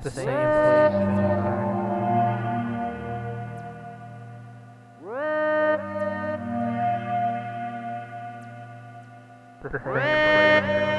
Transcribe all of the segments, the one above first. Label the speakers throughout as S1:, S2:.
S1: Place. The same place. The same place.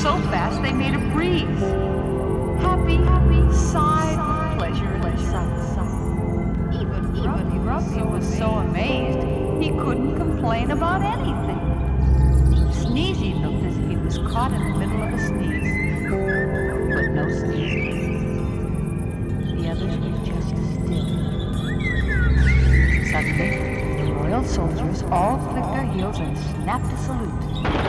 S2: So fast they made a breeze. Happy, happy, sighed with pleasure. Even, even was so amazed he couldn't complain about anything. Sneezy looked as if he was caught in the middle of a sneeze. But no sneezing. The others were just still. Suddenly, the royal soldiers all flicked their heels and snapped a salute.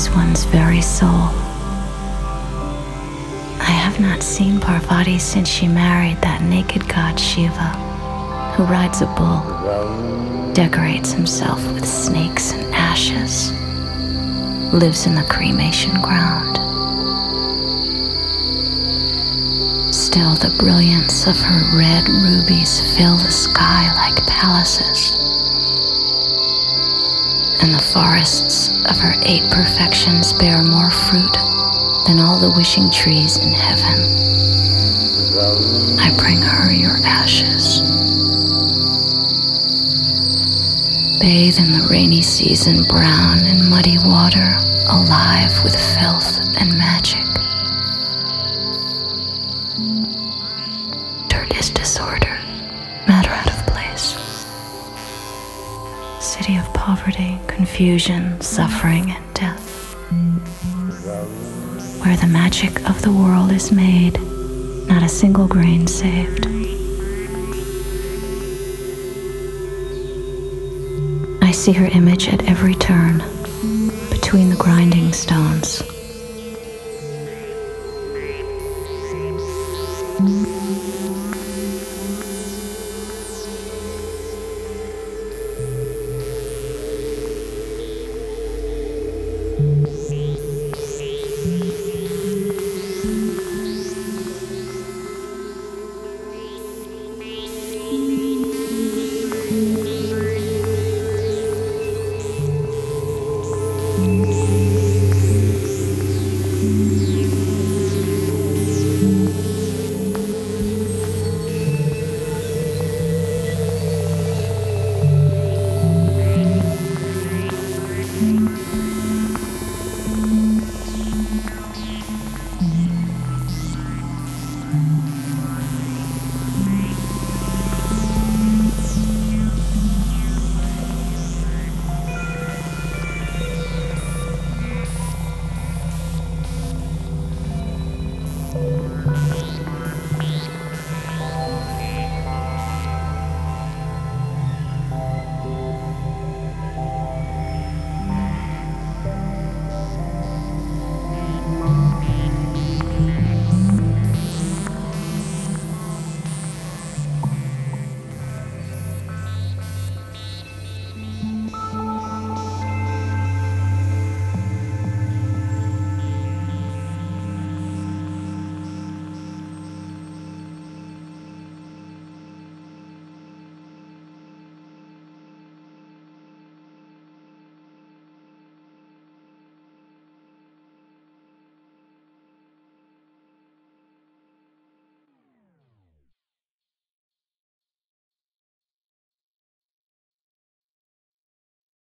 S3: Is one's very soul. I have not seen Parvati since she married that naked god Shiva, who rides a bull, decorates himself with snakes and ashes, lives in the cremation ground. Still, the brilliance of her red rubies fill the sky like palaces and the forests of her eight perfections bear more fruit than all the wishing trees in heaven. I bring her your ashes. Bathe in the rainy season, brown and muddy water, alive with filth and magic. Dirt is disorder, matter out of place. City of poverty, confusion, suffering, and death. Where the magic of the world is made, not a single grain saved. I see her image at every turn, between the grinding stones.